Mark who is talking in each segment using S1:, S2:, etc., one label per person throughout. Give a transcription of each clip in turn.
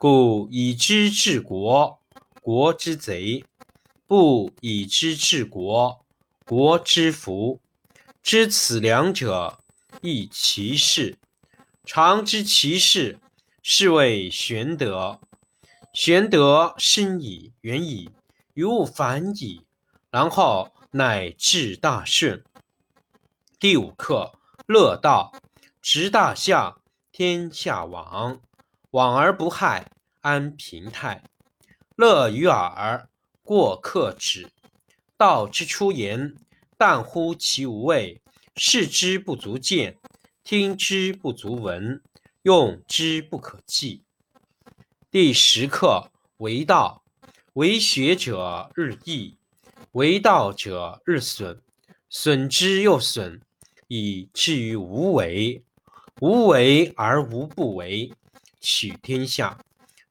S1: 故以知治国，国之贼；不以知治国，国之福。知此两者，亦其事。常知其事，是谓玄德。玄德深矣，远矣，于物反矣，然后乃至大顺。第五课：乐道，执大象，天下往。往而不害，安平泰。乐于耳，过客止。道之出言，淡乎其无味；视之不足见，听之不足闻，用之不可弃。第十课为道，为学者日益，为道者日损，损之又损，以至于无为。无为而无不为。取天下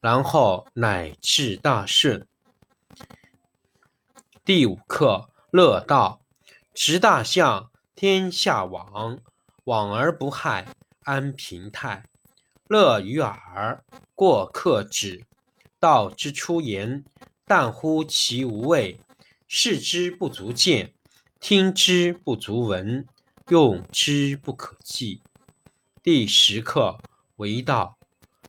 S1: 然后乃至大顺。第五课：乐道，执大象，天下往。往而不害，安平泰。乐于耳，过客止。道之出言，淡乎其无味；视之不足见，听之不足闻，用之不可弃。第十课为道，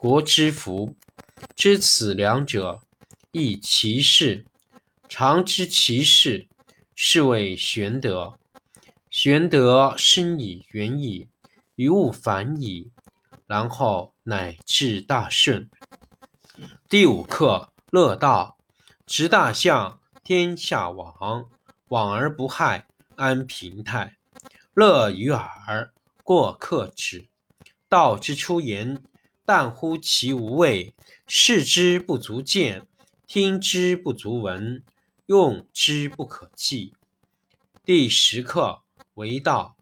S1: 国之福。知此两者，亦其事。常知其事，是谓玄德。玄德深矣，远矣，于物反矣，然后乃至大顺。第五课：乐道，执大象，天下往。往而不害，安平泰。乐于耳。过客止。道之出言，淡乎其无味；视之不足见，听之不足闻，用之不可记。第十课为道，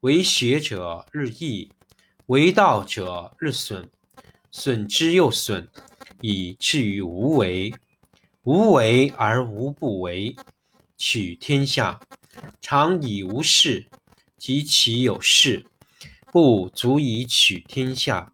S1: 为学者日益，为道者日损，损之又损，以至于无为。无为而无不为，取天下常以无事，及其有事，不足以取天下。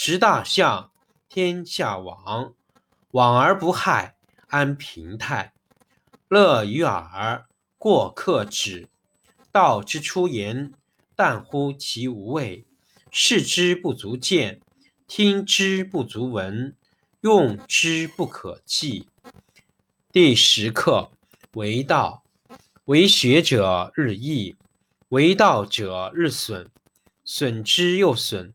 S1: 执大象。天下往，往而不害，安平泰。乐于耳，过客止。道之出言，淡乎其无味；视之不足见，听之不足闻，用之不可记。第十课为道，为学者日益，为道者日损，损之又损，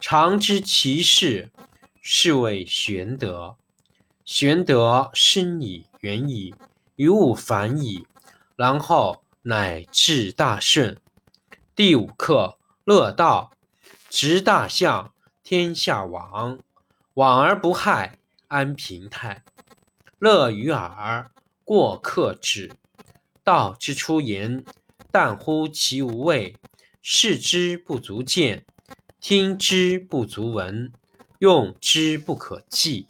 S1: 常知其事。是谓玄德。玄德深矣，远矣，于物反矣，然后乃至大顺。第五课：乐道，执大象，天下往，往而不害，安平泰。乐于耳，过客止。道之出言，淡乎其无味；视之不足见，听之不足闻。用之不可计。